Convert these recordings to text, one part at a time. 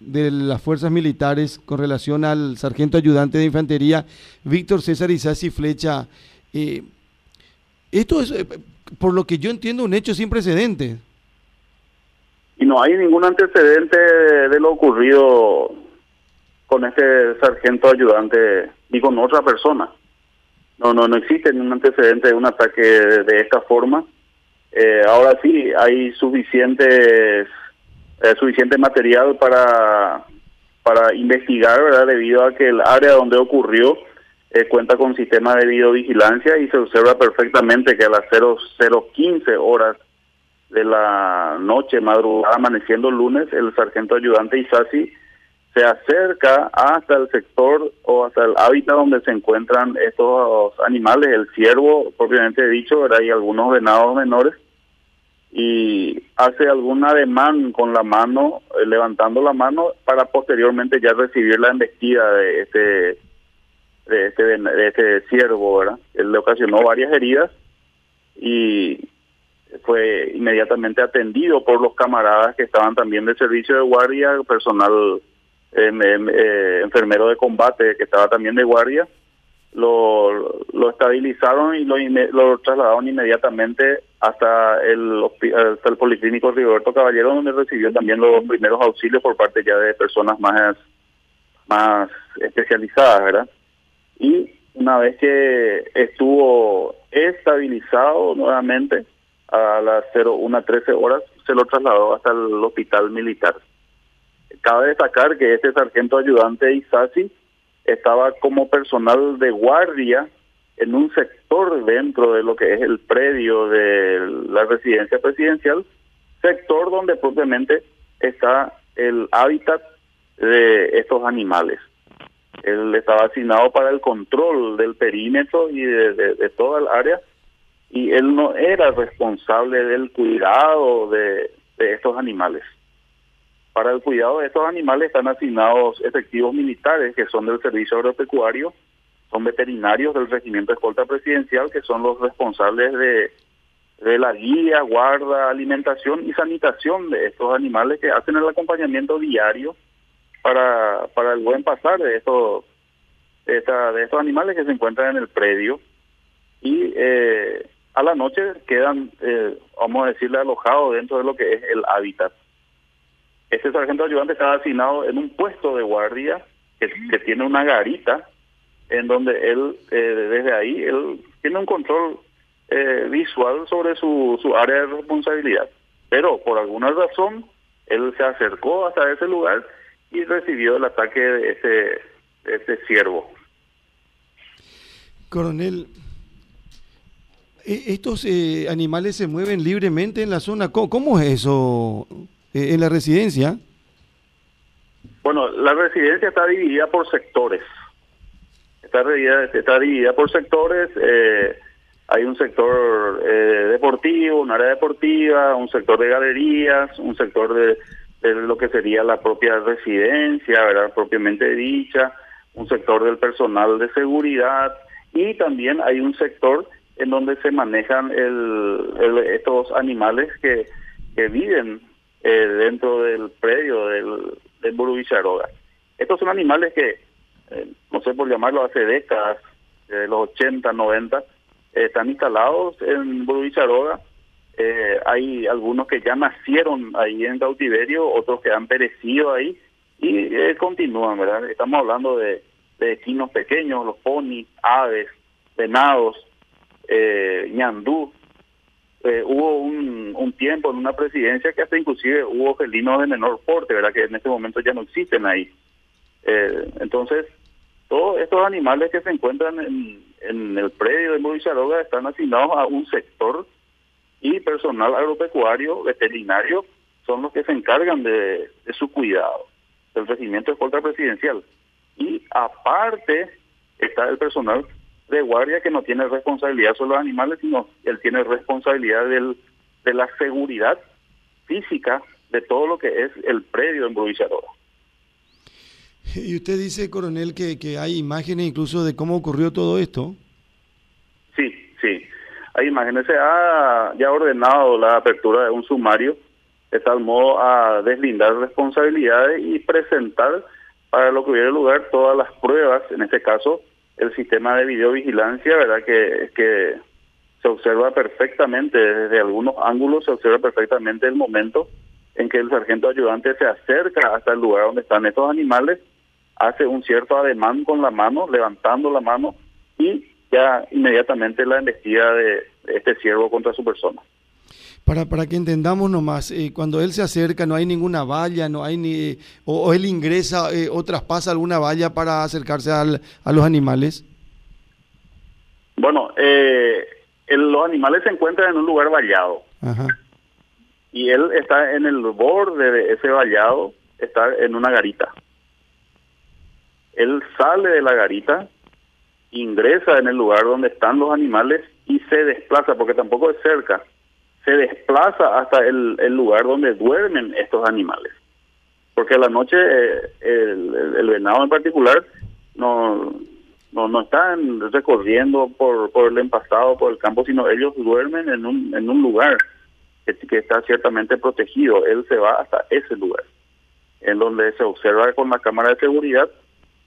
de las fuerzas militares con relación al sargento ayudante de infantería Víctor César Isasi Flecha. Eh, esto es, eh, por lo que yo entiendo, un hecho sin precedentes. Y no hay ningún antecedente de lo ocurrido con este sargento ayudante ni con otra persona. No, no, no existe ningún antecedente de un ataque de, esta forma. Eh, ahora sí, hay suficientes, eh, suficiente material para, para investigar, ¿verdad? Debido a que el área donde ocurrió eh, cuenta con sistema de videovigilancia y se observa perfectamente que a las 0015 horas de la noche, madrugada, amaneciendo lunes, el sargento ayudante Isasi se acerca hasta el sector o hasta el hábitat donde se encuentran estos animales, el ciervo propiamente dicho, hay algunos venados menores, y hace algún ademán con la mano, eh, levantando la mano, para posteriormente ya recibir la embestida de este de este, de este ciervo, ¿verdad? Él le ocasionó varias heridas y fue inmediatamente atendido por los camaradas que estaban también de servicio de guardia, personal eh, eh, enfermero de combate que estaba también de guardia, lo, lo estabilizaron y lo, lo trasladaron inmediatamente hasta el, hasta el Policlínico Rigoberto Caballero, donde recibió también los primeros auxilios por parte ya de personas más, más especializadas, ¿verdad? y una vez que estuvo estabilizado nuevamente a las 01.13 horas se lo trasladó hasta el hospital militar. Cabe destacar que este sargento ayudante Isasi estaba como personal de guardia en un sector dentro de lo que es el predio de la residencia presidencial, sector donde propiamente está el hábitat de estos animales. Él estaba asignado para el control del perímetro y de, toda el área y él no era responsable del cuidado de, estos animales. Para el cuidado de estos animales están asignados efectivos militares que son del servicio agropecuario, son veterinarios del regimiento escolta presidencial que son los responsables de, de la guía, guarda, alimentación y sanitación de estos animales que hacen el acompañamiento diario para, para el buen pasar de estos, de, de estos animales que se encuentran en el predio y eh, a la noche quedan, eh, vamos a decirle, alojados dentro de lo que es el hábitat. Este sargento ayudante está asignado en un puesto de guardia que, tiene una garita en donde él, eh, desde ahí, él tiene un control visual sobre su, su área de responsabilidad. Pero por alguna razón, él se acercó hasta ese lugar y recibió el ataque de ese, ese ciervo. Coronel, e, ¿estos eh, animales se mueven libremente en la zona? ¿Cómo, es eso eh, en la residencia? Bueno, la residencia está dividida por sectores. Está dividida, está dividida por sectores. Eh, hay un sector deportivo, un área deportiva, un sector de galerías, un sector de lo que sería la propia residencia, ¿verdad? propiamente dicha, un sector del personal de seguridad y también hay un sector en donde se manejan el, estos animales que, que viven eh, dentro del predio del, del Burubicharoga. Estos son animales que, eh, no sé por llamarlo, hace décadas, de los 80, 90, están instalados en Burubicharoga eh, hay algunos que ya nacieron ahí en cautiverio, otros que han perecido ahí y eh, continúan, ¿verdad? Estamos hablando de, de pequeños, los ponis, aves, venados, eh, ñandú. Eh, hubo un, un tiempo en una presidencia que hasta inclusive hubo felinos de menor porte, ¿verdad? Que en este momento ya no existen ahí. entonces, todos estos animales que se encuentran en, el predio de Movicharoga están asignados a un sector y personal agropecuario, veterinario, son los que se encargan de, su cuidado, del regimiento de escolta presidencial. Y aparte está el personal de guardia que no tiene responsabilidad sobre los animales, sino él tiene responsabilidad de la seguridad física de todo lo que es el predio en Bruicharora. Y usted dice, coronel, que, que hay imágenes incluso de cómo ocurrió todo esto. Sí, sí. Hay imágenes. Se ha ya ordenado la apertura de un sumario de tal modo a deslindar responsabilidades y presentar para lo que hubiera lugar todas las pruebas, en este caso el sistema de videovigilancia, ¿verdad? Que, que se observa perfectamente, desde algunos ángulos se observa perfectamente el momento en que el sargento ayudante se acerca hasta el lugar donde están estos animales, hace un cierto ademán con la mano, levantando la mano, y ya inmediatamente la investiga de este ciervo contra su persona. Para, para que entendamos nomás, eh, cuando él se acerca no hay ninguna valla, no hay ni, o, él ingresa eh, o traspasa alguna valla para acercarse al, a los animales. Bueno, eh, los animales se encuentran en un lugar vallado. Y él está en el borde de ese vallado, está en una garita. Él sale de la garita, ingresa en el lugar donde están los animales y se desplaza, porque tampoco es cerca, se desplaza hasta el, lugar donde duermen estos animales. Porque a la noche eh, el, venado en particular no, no, no están recorriendo por, por el empastado, por el campo, sino ellos duermen en un, en un lugar que, que está ciertamente protegido. Él se va hasta ese lugar, en donde se observa con la cámara de seguridad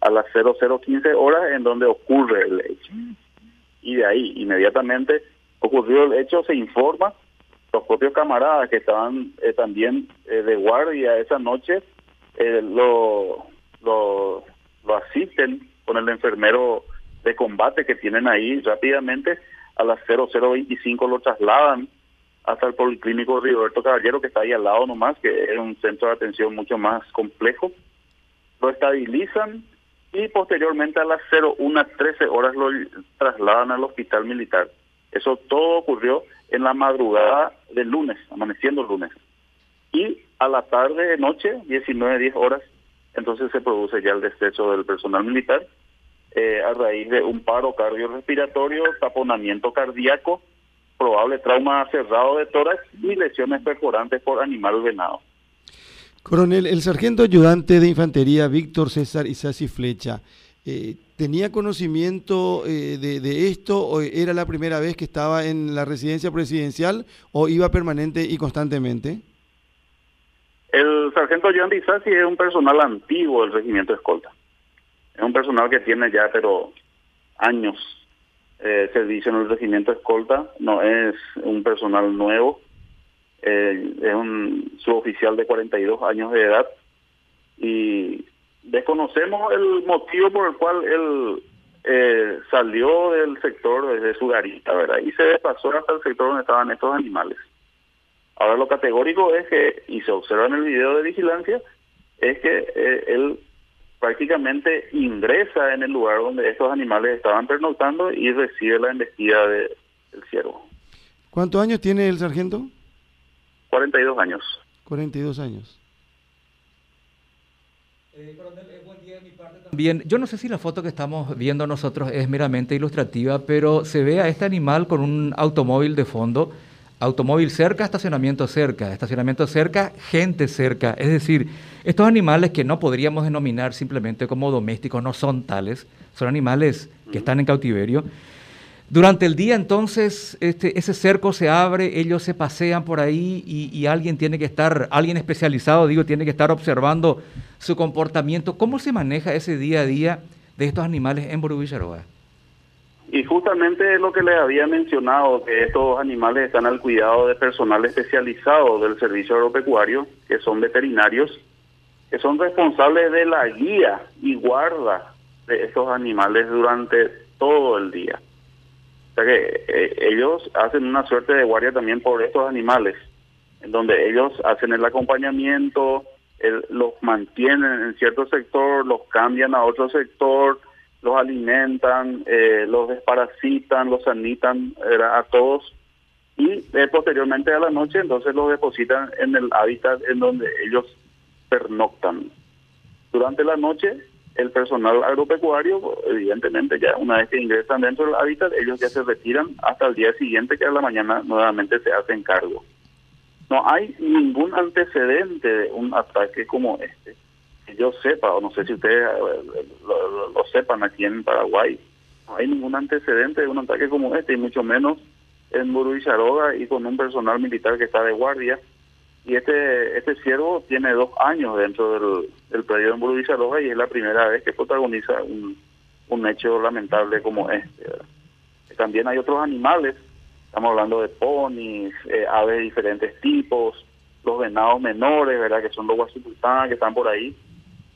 a las 0015 horas en donde ocurre el hecho. Y de ahí, inmediatamente ocurrió el hecho, se informa, los propios camaradas que estaban eh, también eh, de guardia esa noche, eh, lo, lo, lo asisten con el enfermero de combate que tienen ahí rápidamente, a las 0025 lo trasladan hasta el Policlínico Roberto Caballero, que está ahí al lado nomás, que es un centro de atención mucho más complejo. Lo estabilizan y posteriormente a las 01.13 horas lo trasladan al hospital militar. Eso todo ocurrió en la madrugada del lunes, amaneciendo lunes. Y a la tarde, noche, 19.10 horas, entonces se produce ya el destecho del personal militar eh, a raíz de un paro cardiorrespiratorio, taponamiento cardíaco, probable trauma cerrado de tórax y lesiones perforantes por animal venado. Coronel, el sargento ayudante de infantería Víctor César Isasi Flecha, eh, ¿tenía conocimiento eh, de, esto o era la primera vez que estaba en la residencia presidencial o iba permanente y constantemente? El sargento ayudante Isasi es un personal antiguo del regimiento escolta. Es un personal que tiene ya, pero años eh, servicio en el regimiento escolta, no es un personal nuevo eh, es un suboficial de 42 años de edad y desconocemos el motivo por el cual él eh, salió del sector desde su garita, ¿verdad? Y se desplazó hasta el sector donde estaban estos animales. Ahora lo categórico es que, y se observa en el video de vigilancia, es que eh, él prácticamente ingresa en el lugar donde estos animales estaban pernoctando y recibe la embestida de, del ciervo. ¿Cuántos años tiene el sargento? 42 años. 42 años. Eh, Bien, yo no sé si la foto que estamos viendo nosotros es meramente ilustrativa, pero se ve a este animal con un automóvil de fondo, automóvil cerca, estacionamiento cerca, estacionamiento cerca, gente cerca. Es decir, estos animales que no podríamos denominar simplemente como domésticos, no son tales, son animales que están en cautiverio. Durante el día entonces este, ese cerco se abre, ellos se pasean por ahí y, alguien tiene que estar, alguien especializado, digo, tiene que estar observando su comportamiento. ¿Cómo se maneja ese día a día de estos animales en Boruvillaroa? Y justamente es lo que les había mencionado, que estos animales están al cuidado de personal especializado del servicio agropecuario, que son veterinarios, que son responsables de la guía y guarda de estos animales durante todo el día que eh, ellos hacen una suerte de guardia también por estos animales, en donde ellos hacen el acompañamiento, los mantienen en cierto sector, los cambian a otro sector, los alimentan, eh, los desparasitan, los sanitan a todos y eh, posteriormente a la noche entonces los depositan en el hábitat en donde ellos pernoctan. Durante la noche el personal agropecuario, evidentemente ya una vez que ingresan dentro del hábitat, ellos ya se retiran hasta el día siguiente que a la mañana nuevamente se hacen cargo. No hay ningún antecedente de un ataque como este. Que yo sepa, o no sé si ustedes eh, lo, sepan aquí en Paraguay, no hay ningún antecedente de un ataque como este, y mucho menos en Charoga y con un personal militar que está de guardia y este este ciervo tiene dos años dentro del, del predio en Villalobos y es la primera vez que protagoniza un, un hecho lamentable como este. También hay otros animales, estamos hablando de ponis, eh, aves de diferentes tipos, los venados menores, ¿verdad? que son los guasipultanas que están por ahí.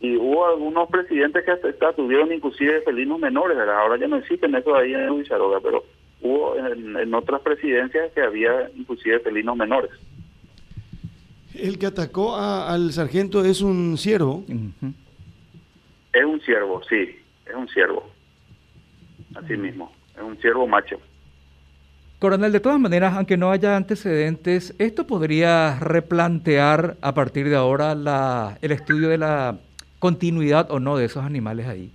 Y hubo algunos presidentes que hasta tuvieron inclusive felinos menores, ¿verdad? ahora ya no existen eso ahí en Huicharoga, pero hubo en, otras presidencias que había inclusive felinos menores. El que atacó al sargento es un ciervo. Es un ciervo, sí, es un ciervo. Así mismo, es un ciervo macho. Coronel, de todas maneras, aunque no haya antecedentes, ¿esto podría replantear a partir de ahora la, el estudio de la continuidad o no de esos animales ahí?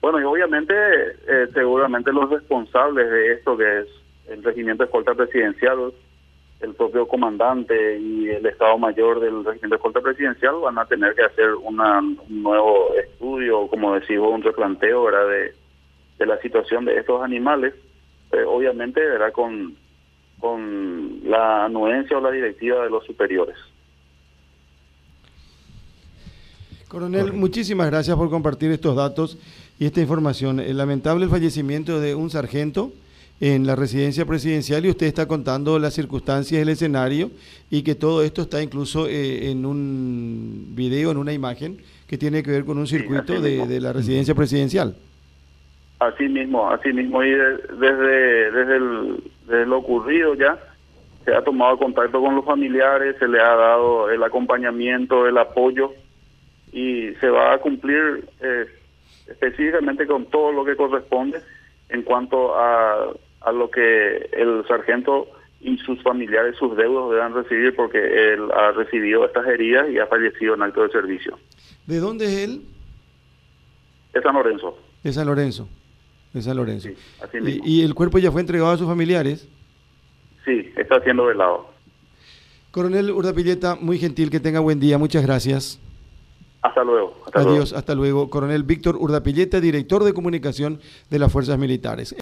Bueno, y obviamente, eh, seguramente los responsables de esto, que es el regimiento de escolta presidencial, el propio comandante y el Estado Mayor del regimiento de escolta presidencial, van a tener que hacer una, un nuevo estudio, como decimos, un replanteo De, de la situación de estos animales, eh, obviamente era con, con la anuencia o la directiva de los superiores. Coronel, muchísimas gracias por compartir estos datos y esta información. El lamentable fallecimiento de un sargento en la residencia presidencial y usted está contando las circunstancias del escenario y que todo esto está incluso eh, en un video, en una imagen que tiene que ver con un circuito de, la residencia presidencial. Así mismo, así mismo. Y desde desde, el, desde lo ocurrido ya se ha tomado contacto con los familiares, se le ha dado el acompañamiento, el apoyo y se va a cumplir eh, específicamente con todo lo que corresponde en cuanto a, a lo que el sargento y sus familiares, sus deudos deban recibir porque él ha recibido estas heridas y ha fallecido en acto de servicio. ¿De dónde es él? De San Lorenzo. De San Lorenzo. De San Lorenzo. ¿Y, ¿Y, el cuerpo ya fue entregado a sus familiares? Sí, está siendo velado. Coronel Urdapilleta, muy gentil, que tenga buen día. Muchas gracias. Hasta luego. Adiós, hasta luego. Coronel Víctor Urdapilleta, director de comunicación de las Fuerzas Militares.